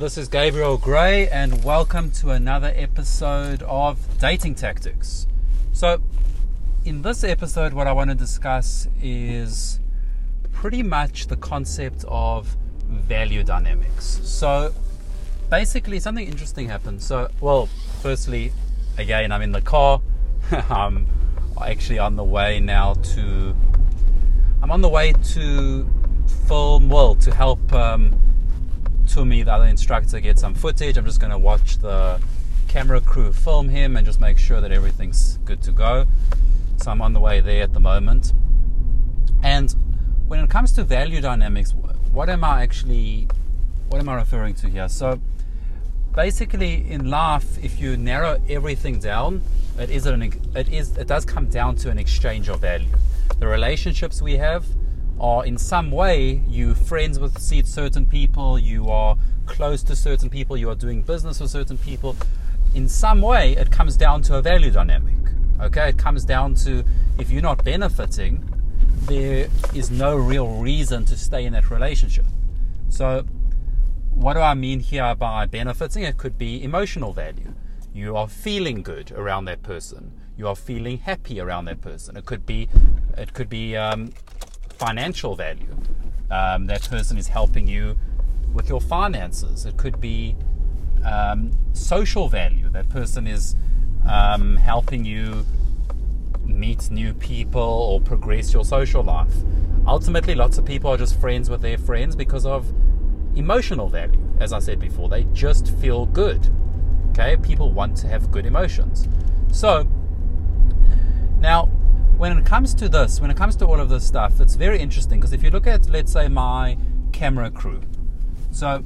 This is Gabriel Gray, and welcome to another episode of Dating Tactics. So, in this episode, what I want to discuss is pretty much the concept of value dynamics. So, basically, something interesting happened. So, well, firstly, again, I'm in the car. I'm actually on the way now to. I'm on the way to film, well, to help. Um, Tumi, the other instructor, get some footage. I'm just going to watch the camera crew film him and just make sure that everything's good to go. So I'm on the way there at the moment. And when it comes to value dynamics, what am I actually, what am I referring to here? So basically, in life, if you narrow everything down, it is an, it is it does come down to an exchange of value. The relationships we have are in some way you friends with certain people, you are close to certain people, you are doing business with certain people. In some way, it comes down to a value dynamic. Okay, it comes down to if you're not benefiting, there is no real reason to stay in that relationship. So, what do I mean here by benefiting? It could be emotional value. You are feeling good around that person. You are feeling happy around that person. It could be, it could be um, financial value. Um, that person is helping you with your finances. It could be um, social value. That person is um, helping you meet new people or progress your social life. Ultimately, lots of people are just friends with their friends because of emotional value. As I said before, they just feel good. Okay, people want to have good emotions. So, now when it comes to this, when it comes to all of this stuff, it's very interesting because if you look at, let's say, my camera crew, so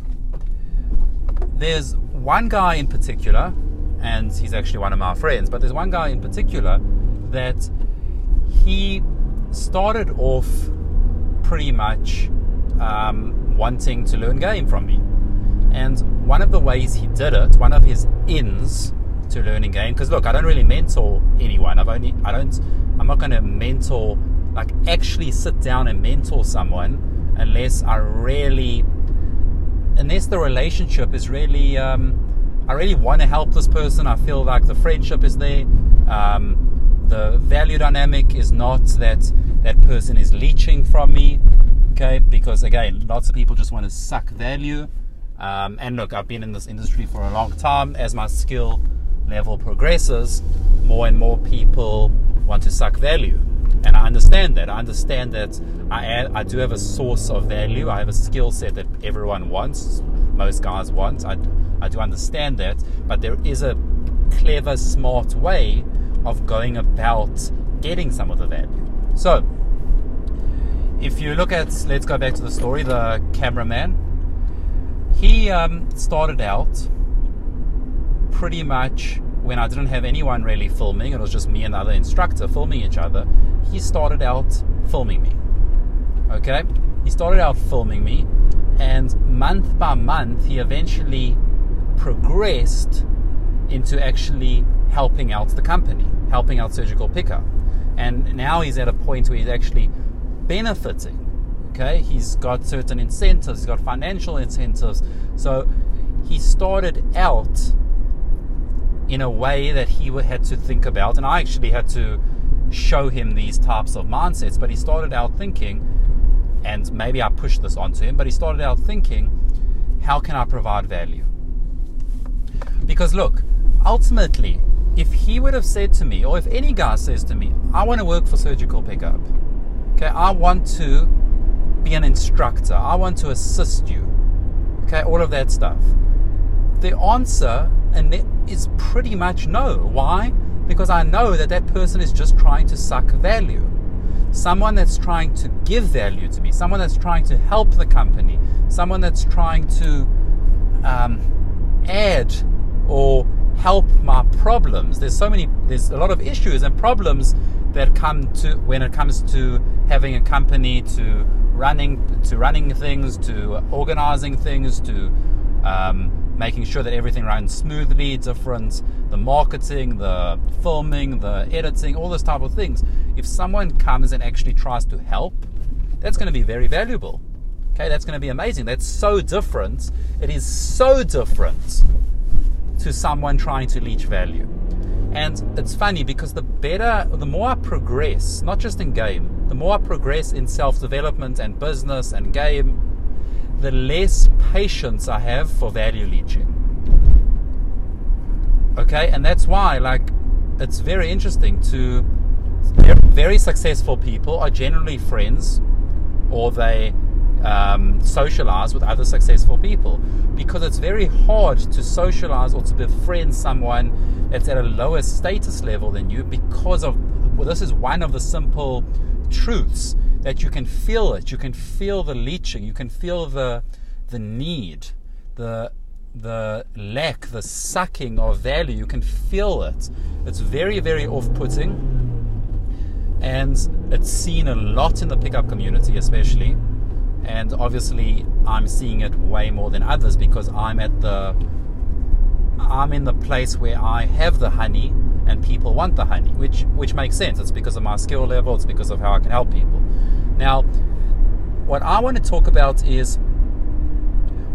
there's one guy in particular, and he's actually one of my friends, but there's one guy in particular that he started off pretty much um, wanting to learn game from me. And one of the ways he did it, one of his ins to learning game, because look, I don't really mentor anyone. I've only, I don't I'm not going to mentor, like actually sit down and mentor someone unless I really, unless the relationship is really, um, I really want to help this person. I feel like the friendship is there. Um, the value dynamic is not that that person is leeching from me. Okay, because again, lots of people just want to suck value. Um, and look, I've been in this industry for a long time. As my skill level progresses, more and more people want to suck value. And I understand that. I understand that I, I do have a source of value. I have a skill set that everyone wants, most guys want. I, I do understand that. But there is a clever, smart way of going about getting some of the value. So, if you look at, let's go back to the story, the cameraman, he um, started out pretty much when I didn't have anyone really filming, it was just me and the other instructor filming each other, he started out filming me. Okay? He started out filming me, and month by month, he eventually progressed into actually helping out the company, helping out Surgical Pickup. And now he's at a point where he's actually benefiting. Okay? He's got certain incentives, he's got financial incentives. So he started out in a way that he would had to think about. And I actually had to show him these types of mindsets. But he started out thinking, and maybe I pushed this onto him, but he started out thinking, how can I provide value? Because look, ultimately, if he would have said to me, or if any guy says to me, I want to work for Surgical Pickup, okay, I want to be an instructor, I want to assist you, okay, all of that stuff. The answer and is pretty much no. Why? Because I know that that person is just trying to suck value. Someone that's trying to give value to me, someone that's trying to help the company, someone that's trying to um, add or help my problems. There's so many, there's a lot of issues and problems that come to when it comes to having a company, to running, to running things, to organizing things, to um, making sure that everything runs smoothly, different, the marketing, the filming, the editing, all those type of things. If someone comes and actually tries to help, that's going to be very valuable. Okay, that's going to be amazing. That's so different. It is so different to someone trying to leech value. And it's funny because the better, the more I progress, not just in game, the more I progress in self development and business and game, the less patience I have for value leeching. Okay, and that's why, like, it's very interesting to very successful people are generally friends or they um, socialize with other successful people because it's very hard to socialize or to befriend someone that's at a lower status level than you because of well, this is one of the simple truths that you can feel it. You can feel the leeching. You can feel the the need the the lack the sucking of value. You can feel it. It's very very off-putting. And it's seen a lot in the pickup community especially. And obviously I'm seeing it way more than others because I'm at the I'm in the place where I have the honey and people want the honey, which which makes sense. It's because of my skill level, it's because of how I can help people. Now, what I want to talk about is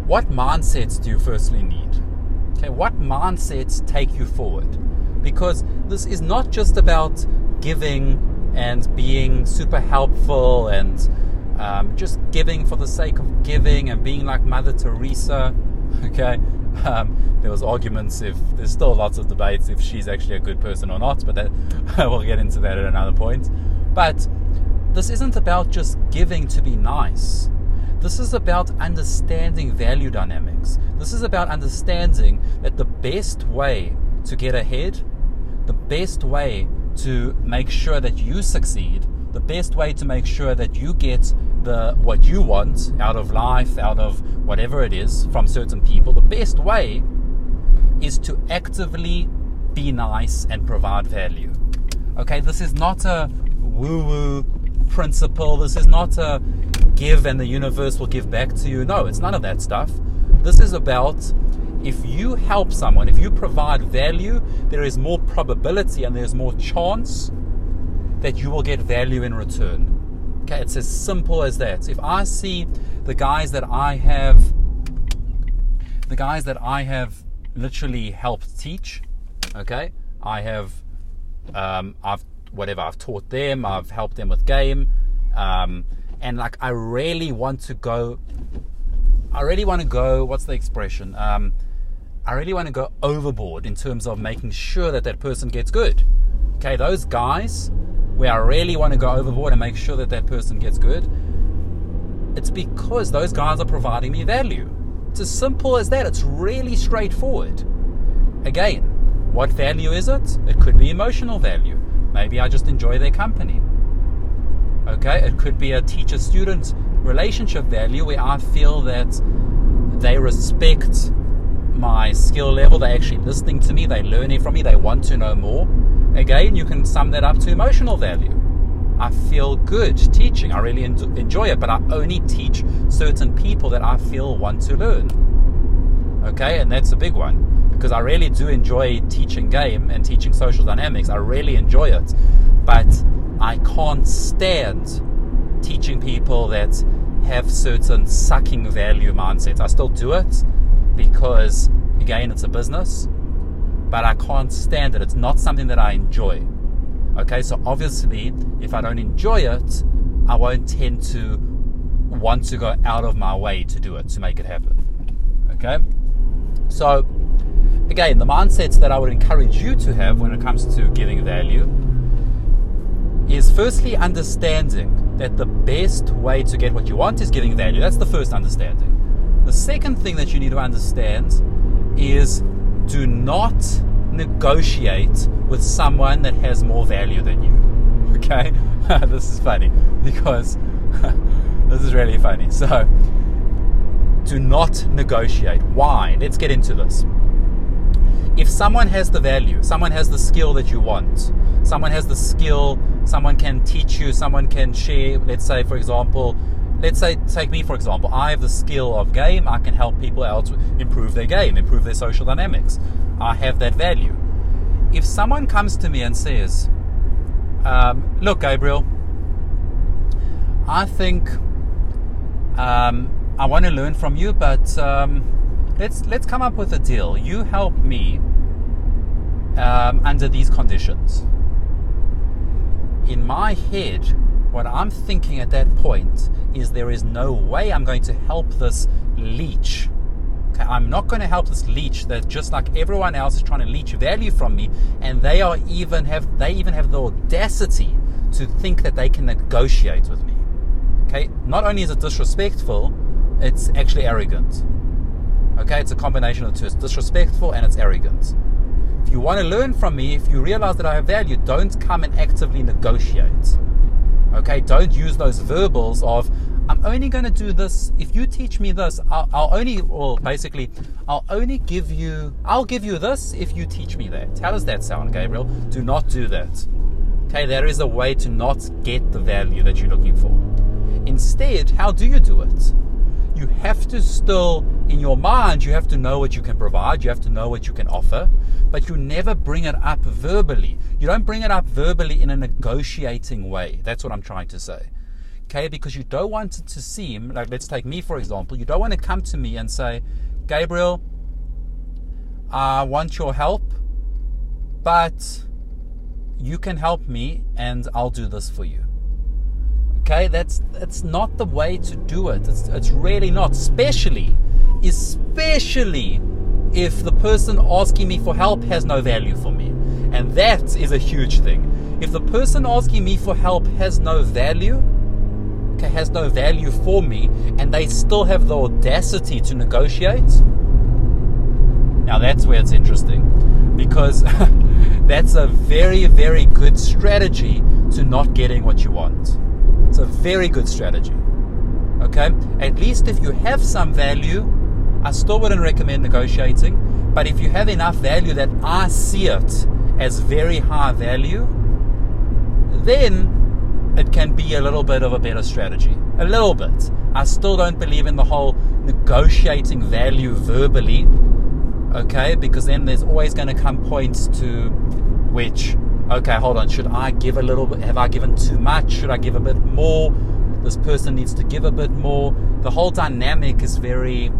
what mindsets do you firstly need? Okay, what mindsets take you forward? Because this is not just about giving and being super helpful and um, just giving for the sake of giving and being like Mother Teresa. Okay, um, there was arguments if there's still lots of debates if she's actually a good person or not, but that, we'll get into that at another point. But this isn't about just giving to be nice. This is about understanding value dynamics. This is about understanding that the best way to get ahead, the best way to make sure that you succeed, the best way to make sure that you get the what you want out of life, out of whatever it is from certain people, the best way is to actively be nice and provide value. Okay, this is not a woo-woo principle. This is not a give and the universe will give back to you. No, it's none of that stuff. This is about if you help someone, if you provide value, there is more probability and there's more chance that you will get value in return. Okay, it's as simple as that. If I see the guys that I have, the guys that I have literally helped teach, okay, I have, um, I've whatever I've taught them, I've helped them with game, um, and like I really want to go. I really want to go. What's the expression? Um, I really want to go overboard in terms of making sure that that person gets good. Okay, those guys where I really want to go overboard and make sure that that person gets good, it's because those guys are providing me value. It's as simple as that. It's really straightforward. Again, what value is it? It could be emotional value. Maybe I just enjoy their company. Okay, it could be a teacher student relationship value where I feel that they respect my skill level, they're actually listening to me, they're learning from me, they want to know more. Again, you can sum that up to emotional value. I feel good teaching. I really enjoy it, but I only teach certain people that I feel want to learn. Okay, and that's a big one because I really do enjoy teaching game and teaching social dynamics. I really enjoy it, but I can't stand teaching people that have certain sucking value mindsets. I still do it because, again, it's a business but I can't stand it. It's not something that I enjoy. Okay, so obviously, if I don't enjoy it, I won't tend to want to go out of my way to do it, to make it happen. Okay, so again, the mindsets that I would encourage you to have when it comes to giving value is firstly understanding that the best way to get what you want is giving value. That's the first understanding. The second thing that you need to understand is do not negotiate with someone that has more value than you. Okay? this is funny because this is really funny. So, do not negotiate. Why? Let's get into this. If someone has the value, someone has the skill that you want, someone has the skill, someone can teach you, someone can share, let's say, for example, let's say take me for example i have the skill of game i can help people out improve their game improve their social dynamics i have that value if someone comes to me and says um, look gabriel i think Um, I want to learn from you, but um, let's let's come up with a deal. You help me um, under these conditions. In my head, what I'm thinking at that point is there is no way I'm going to help this leech. Okay, I'm not going to help this leech that just like everyone else is trying to leech value from me, and they are even have they even have the audacity to think that they can negotiate with me. Okay, not only is it disrespectful, it's actually arrogant. Okay, it's a combination of two. It's disrespectful and it's arrogant. If you want to learn from me, if you realize that I have value, don't come and actively negotiate. Okay, don't use those verbals of, I'm only going to do this. If you teach me this, I'll, I'll, only, well, basically, I'll only give you, I'll give you this if you teach me that. How does that sound, Gabriel? Do not do that. Okay, there is a way to not get the value that you're looking for. Instead, how do you do it? You have to still, in your mind, you have to know what you can provide, you have to know what you can offer, but you never bring it up verbally. You don't bring it up verbally in a negotiating way. That's what I'm trying to say. Okay, because you don't want it to seem like, let's take me for example, you don't want to come to me and say, Gabriel, I want your help, but you can help me and I'll do this for you. Okay, that's that's not the way to do it. It's, it's really not, especially, especially if the person asking me for help has no value for me. And that is a huge thing. If the person asking me for help has no value, okay, has no value for me, and they still have the audacity to negotiate, now that's where it's interesting. Because that's a very, very good strategy to not getting what you want. It's a very good strategy. Okay? At least if you have some value, I still wouldn't recommend negotiating. But if you have enough value that I see it as very high value, then it can be a little bit of a better strategy. A little bit. I still don't believe in the whole negotiating value verbally. Okay? Because then there's always going to come points to which okay, hold on, should I give a little bit? Have I given too much? Should I give a bit more? This person needs to give a bit more. The whole dynamic is very,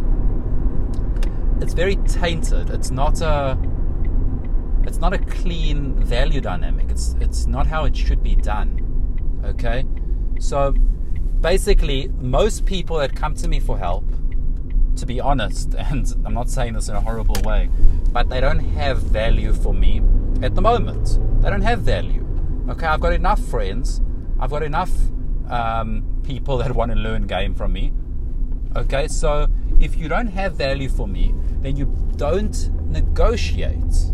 it's very tainted. It's not a, it's not a clean value dynamic. It's it's not how it should be done. Okay, so basically, most people that come to me for help, to be honest, and I'm not saying this in a horrible way, but they don't have value for me at the moment. They don't have value. Okay, I've got enough friends. I've got enough um, people that want to learn game from me. Okay, so if you don't have value for me, then you don't negotiate.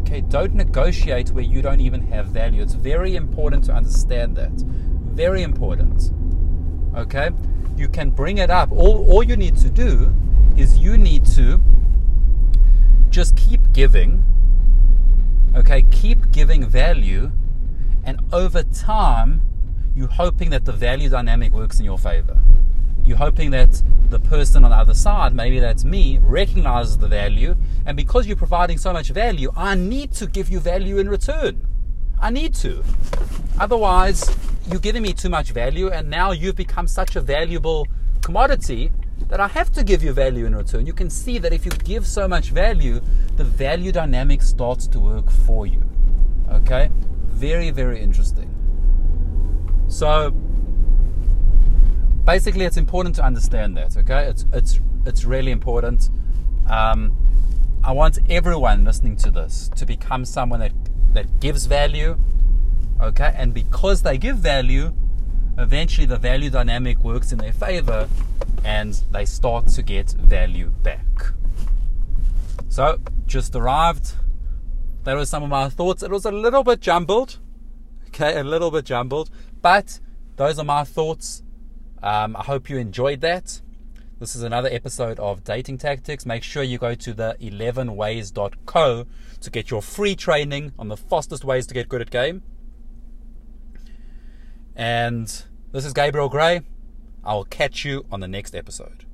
Okay, don't negotiate where you don't even have value. It's very important to understand that. Very important. Okay, you can bring it up. All, all you need to do is you need to just keep giving Okay, keep giving value, and over time, you're hoping that the value dynamic works in your favor. You're hoping that the person on the other side, maybe that's me, recognizes the value, and because you're providing so much value, I need to give you value in return. I need to. Otherwise, you're giving me too much value, and now you've become such a valuable commodity that I have to give you value in return. You can see that if you give so much value, the value dynamic starts to work for you. Okay? Very, very interesting. So basically it's important to understand that, okay? It's it's it's really important. Um, I want everyone listening to this to become someone that, that gives value, okay? And because they give value, eventually the value dynamic works in their favor and they start to get value back. So, just arrived. That was some of my thoughts. It was a little bit jumbled. Okay, a little bit jumbled. But those are my thoughts. Um, I hope you enjoyed that. This is another episode of Dating Tactics. Make sure you go to the 11ways.co to get your free training on the fastest ways to get good at game. And this is Gabriel Gray. I will catch you on the next episode.